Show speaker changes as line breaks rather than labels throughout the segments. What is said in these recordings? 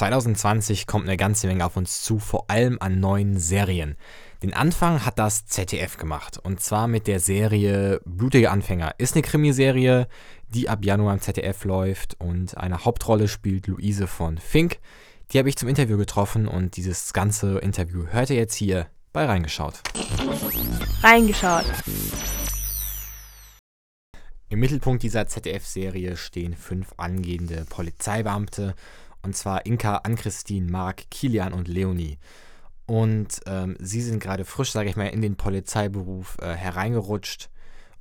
2020 kommt eine ganze Menge auf uns zu, vor allem an neuen Serien. Den Anfang hat das ZDF gemacht und zwar mit der Serie Blutige Anfänger. Ist eine Krimiserie, die ab Januar im ZDF läuft und eine Hauptrolle spielt Luise von Fink. Die habe ich zum Interview getroffen und dieses ganze Interview hört ihr jetzt hier bei Reingeschaut.
Reingeschaut.
Im Mittelpunkt dieser ZDF-Serie stehen fünf angehende Polizeibeamte und zwar Inka, Ann-Christine, Marc, Kilian und Leonie. Und ähm, sie sind gerade frisch, sage ich mal, in den Polizeiberuf äh, hereingerutscht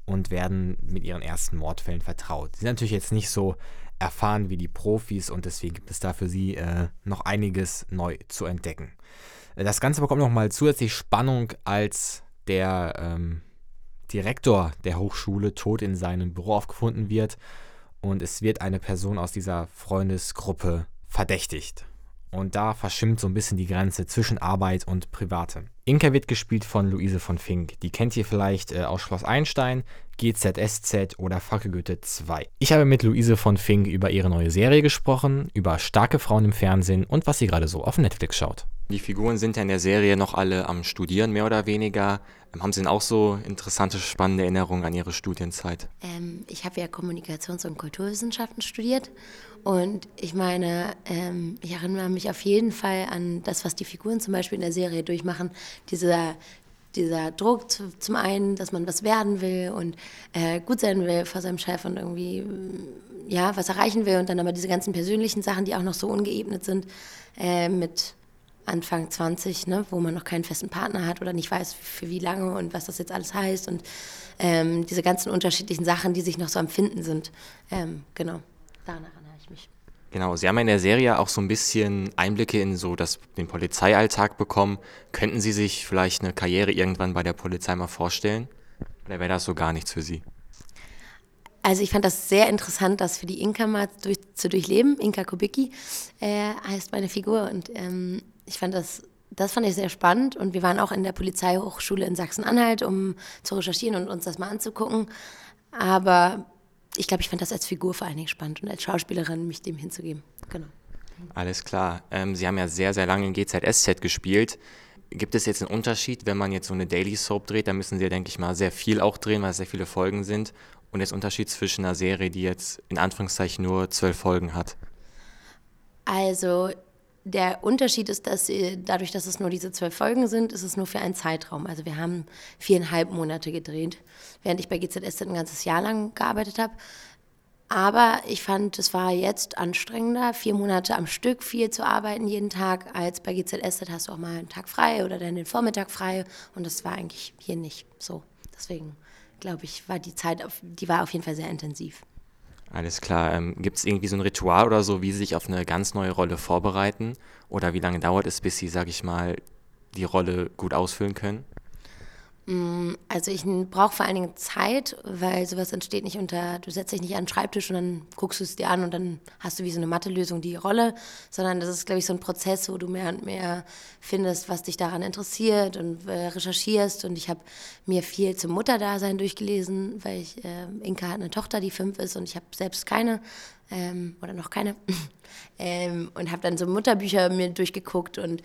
und werden mit ihren ersten Mordfällen vertraut. Sie sind natürlich jetzt nicht so erfahren wie die Profis und deswegen gibt es da für sie äh, noch einiges neu zu entdecken. Äh, das Ganze bekommt nochmal zusätzlich Spannung, als der ähm, Direktor der Hochschule tot in seinem Büro aufgefunden wird und es wird eine Person aus dieser Freundesgruppe verdächtigt. Und da verschimmt so ein bisschen die Grenze zwischen Arbeit und Privatem. Inka wird gespielt von Luise von Fink. Die kennt ihr vielleicht äh, aus Schloss Einstein, GZSZ oder Fackelgoethe 2. Ich habe mit Luise von Fink über ihre neue Serie gesprochen, über starke Frauen im Fernsehen und was sie gerade so auf Netflix schaut.
Die Figuren sind ja in der Serie noch alle am Studieren, mehr oder weniger. Ähm, haben Sie denn auch so interessante, spannende Erinnerungen an Ihre Studienzeit?
Ähm, ich habe ja Kommunikations- und Kulturwissenschaften studiert und ich meine, ähm, ich erinnere mich auf jeden Fall an das, was die Figuren zum Beispiel in der Serie durchmachen. Dieser, dieser Druck zu, zum einen, dass man was werden will und äh, gut sein will vor seinem Chef und irgendwie ja, was erreichen will und dann aber diese ganzen persönlichen Sachen, die auch noch so ungeebnet sind, äh, mit Anfang 20, ne, wo man noch keinen festen Partner hat oder nicht weiß, für wie lange und was das jetzt alles heißt und ähm, diese ganzen unterschiedlichen Sachen, die sich noch so am Finden sind. Ähm, genau, daran erinnere ich mich.
Genau, Sie haben in der Serie auch so ein bisschen Einblicke in so das, den Polizeialltag bekommen. Könnten Sie sich vielleicht eine Karriere irgendwann bei der Polizei mal vorstellen? Oder wäre das so gar nichts für Sie?
Also ich fand das sehr interessant, das für die Inka mal durch, zu durchleben. Inka Kubicki äh, heißt meine Figur und ähm, ich fand das, das fand ich sehr spannend und wir waren auch in der Polizeihochschule in Sachsen-Anhalt, um zu recherchieren und uns das mal anzugucken. Aber ich glaube, ich fand das als Figur vor allen Dingen spannend und als Schauspielerin mich dem hinzugeben. Genau.
Alles klar. Ähm, Sie haben ja sehr, sehr lange in GZSZ gespielt. Gibt es jetzt einen Unterschied, wenn man jetzt so eine Daily Soap dreht? Da müssen Sie ja, denke ich mal, sehr viel auch drehen, weil es sehr viele Folgen sind. Und jetzt Unterschied zwischen einer Serie, die jetzt in Anführungszeichen nur zwölf Folgen hat?
Also der Unterschied ist, dass dadurch, dass es nur diese zwölf Folgen sind, ist es nur für einen Zeitraum. Also wir haben viereinhalb Monate gedreht, während ich bei GZS ein ganzes Jahr lang gearbeitet habe. Aber ich fand, es war jetzt anstrengender, vier Monate am Stück viel zu arbeiten jeden Tag, als bei GZS hast du auch mal einen Tag frei oder dann den Vormittag frei. Und das war eigentlich hier nicht so. Deswegen glaube ich, war die Zeit, die war auf jeden Fall sehr intensiv.
Alles klar. Ähm, Gibt es irgendwie so ein Ritual oder so, wie Sie sich auf eine ganz neue Rolle vorbereiten? Oder wie lange dauert es, bis Sie, sag ich mal, die Rolle gut ausfüllen können?
Mm, also ich brauche vor allen Dingen Zeit, weil sowas entsteht nicht unter, du setzt dich nicht an den Schreibtisch und dann guckst du es dir an und dann hast du wie so eine Mathe-Lösung die Rolle, sondern das ist, glaube ich, so ein Prozess, wo du mehr und mehr findest, was dich daran interessiert und äh, recherchierst. Und ich habe mir viel zum Mutterdasein durchgelesen, weil ich, äh, Inka hat eine Tochter, die fünf ist und ich habe selbst keine ähm, oder noch keine. ähm, und habe dann so Mutterbücher mir durchgeguckt und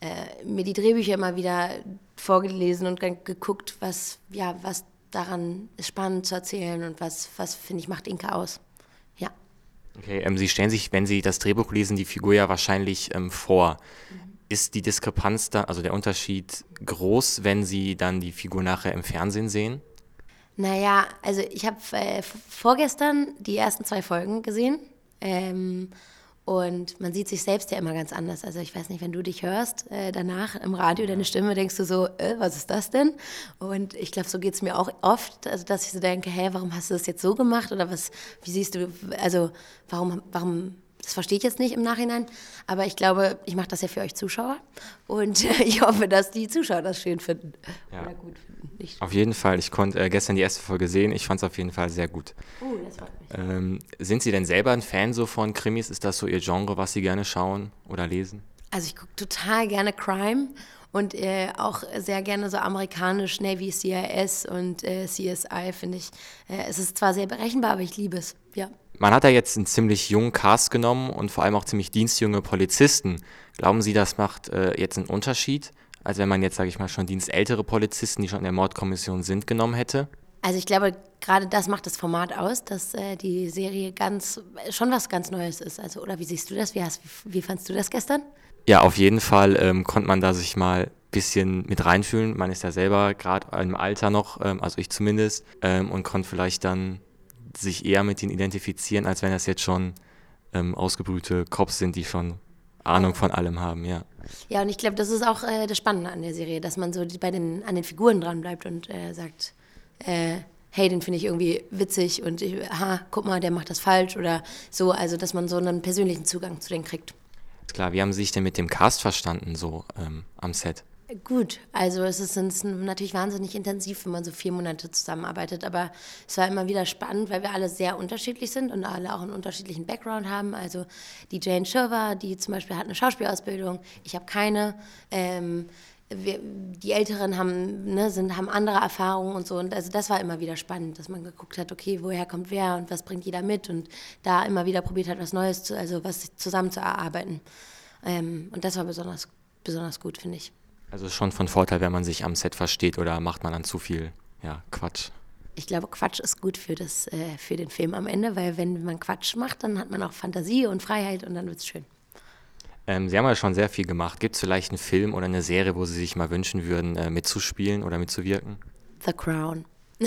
äh, mir die Drehbücher immer wieder vorgelesen und geguckt, was, ja, was daran ist spannend zu erzählen und was, was finde ich, macht Inka aus. Ja.
Okay, ähm, Sie stellen sich, wenn Sie das Drehbuch lesen, die Figur ja wahrscheinlich ähm, vor. Mhm. Ist die Diskrepanz da, also der Unterschied groß, wenn Sie dann die Figur nachher im Fernsehen sehen?
Naja, also ich habe äh, vorgestern die ersten zwei Folgen gesehen. Ähm, und man sieht sich selbst ja immer ganz anders. Also ich weiß nicht, wenn du dich hörst äh, danach im Radio, deine Stimme, denkst du so, äh, was ist das denn? Und ich glaube, so geht es mir auch oft, also dass ich so denke, hä, warum hast du das jetzt so gemacht? Oder was, wie siehst du, also warum, warum das verstehe ich jetzt nicht im Nachhinein, aber ich glaube, ich mache das ja für euch Zuschauer und ich hoffe, dass die Zuschauer das schön finden
ja. oder gut finden. Ich auf jeden Fall. Ich konnte äh, gestern die erste Folge sehen. Ich fand es auf jeden Fall sehr gut.
Oh, das freut mich.
Ähm, sind Sie denn selber ein Fan so von Krimis? Ist das so Ihr Genre, was Sie gerne schauen oder lesen?
Also ich gucke total gerne Crime und äh, auch sehr gerne so amerikanisch, Navy, CIS und äh, CSI, finde ich. Äh, es ist zwar sehr berechenbar, aber ich liebe es, ja.
Man hat ja jetzt einen ziemlich jungen Cast genommen und vor allem auch ziemlich dienstjunge Polizisten. Glauben Sie, das macht äh, jetzt einen Unterschied, als wenn man jetzt, sage ich mal, schon dienstältere Polizisten, die schon in der Mordkommission sind, genommen hätte?
Also ich glaube, gerade das macht das Format aus, dass äh, die Serie ganz schon was ganz Neues ist. Also oder wie siehst du das? Wie, hast, wie, wie fandst du das gestern?
Ja, auf jeden Fall ähm, konnte man da sich mal ein bisschen mit reinfühlen. Man ist ja selber gerade im Alter noch, ähm, also ich zumindest, ähm, und konnte vielleicht dann sich eher mit ihnen identifizieren, als wenn das jetzt schon ähm, ausgebrühte Cops sind, die schon Ahnung von allem haben, ja.
Ja, und ich glaube, das ist auch äh, das Spannende an der Serie, dass man so die, bei den, an den Figuren dran bleibt und äh, sagt, äh, hey, den finde ich irgendwie witzig und ich, aha, guck mal, der macht das falsch oder so, also dass man so einen persönlichen Zugang zu denen kriegt.
Klar, wie haben Sie sich denn mit dem Cast verstanden, so ähm, am Set?
Gut, also es ist, natürlich wahnsinnig intensiv, wenn man so vier Monate zusammenarbeitet, aber es war immer wieder spannend, weil wir alle sehr unterschiedlich sind und alle auch einen unterschiedlichen Background haben. Also die Jane Shirver, die zum Beispiel hat eine Schauspielausbildung, ich habe keine. Ähm, wir, die Älteren haben, ne, sind, haben andere Erfahrungen und so. Und also das war immer wieder spannend, dass man geguckt hat, okay, woher kommt wer und was bringt jeder mit und da immer wieder probiert hat, was Neues, zu, also was zusammen zu erarbeiten. Ähm, und das war besonders, besonders gut, finde ich.
Also schon von Vorteil, wenn man sich am Set versteht oder macht man dann zu viel ja, Quatsch?
Ich glaube, Quatsch ist gut für, das, äh, für den Film am Ende, weil wenn man Quatsch macht, dann hat man auch Fantasie und Freiheit und dann wird es schön.
Ähm, Sie haben ja schon sehr viel gemacht. Gibt es vielleicht einen Film oder eine Serie, wo Sie sich mal wünschen würden, äh, mitzuspielen oder mitzuwirken?
The Crown.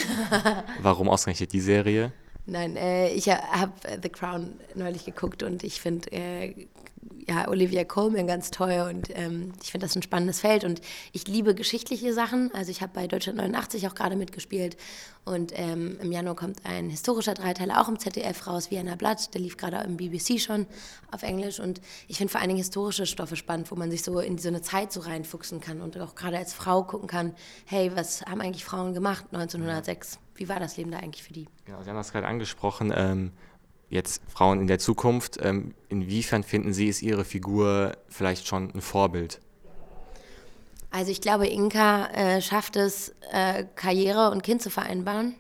Warum ausgerechnet die Serie?
Nein, äh, ich habe The Crown neulich geguckt und ich finde äh, ja, Olivia Colman ganz toll und ähm, ich finde das ein spannendes Feld und ich liebe geschichtliche Sachen. Also ich habe bei Deutschland 89 auch gerade mitgespielt und ähm, im Januar kommt ein historischer Dreiteiler auch im ZDF raus, Vienna Blatt, der lief gerade im BBC schon auf Englisch und ich finde vor allen Dingen historische Stoffe spannend, wo man sich so in so eine Zeit so reinfuchsen kann und auch gerade als Frau gucken kann, hey, was haben eigentlich Frauen gemacht 1906? Wie war das Leben da eigentlich für die?
Genau, Sie haben das gerade angesprochen. Ähm jetzt Frauen in der Zukunft, ähm, inwiefern finden Sie, ist Ihre Figur vielleicht schon ein Vorbild?
Also ich glaube, Inka äh, schafft es, äh, Karriere und Kind zu vereinbaren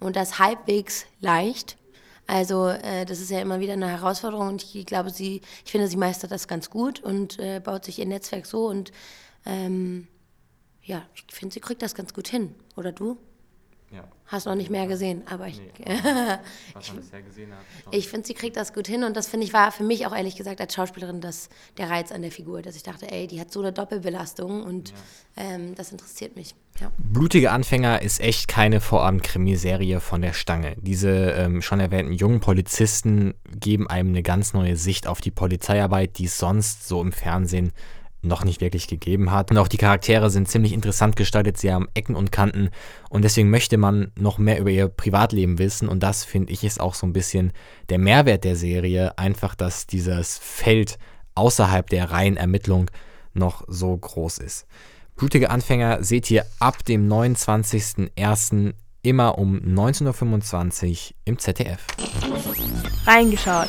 und das halbwegs leicht. Also äh, das ist ja immer wieder eine Herausforderung und ich glaube, sie, ich finde, sie meistert das ganz gut und äh, baut sich ihr Netzwerk so und ähm, ja, ich finde, sie kriegt das ganz gut hin. Oder du? Ja. Hast noch nicht mehr gesehen, aber ich. Nee, was man bisher gesehen hat. Ich finde, sie kriegt das gut hin und das finde ich war für mich auch ehrlich gesagt als Schauspielerin das, der Reiz an der Figur, dass ich dachte, ey, die hat so eine Doppelbelastung und ja. ähm, das interessiert mich. Ja.
Blutige Anfänger ist echt keine Vorabend-Krimiserie von der Stange. Diese ähm, schon erwähnten jungen Polizisten geben einem eine ganz neue Sicht auf die Polizeiarbeit, die es sonst so im Fernsehen noch nicht wirklich gegeben hat. Und auch die Charaktere sind ziemlich interessant gestaltet, sie haben Ecken und Kanten und deswegen möchte man noch mehr über ihr Privatleben wissen und das finde ich ist auch so ein bisschen der Mehrwert der Serie, einfach dass dieses Feld außerhalb der reinen Ermittlung noch so groß ist. Blutige Anfänger seht ihr ab dem 29.01. immer um 19.25 Uhr im ZDF.
Reingeschaut.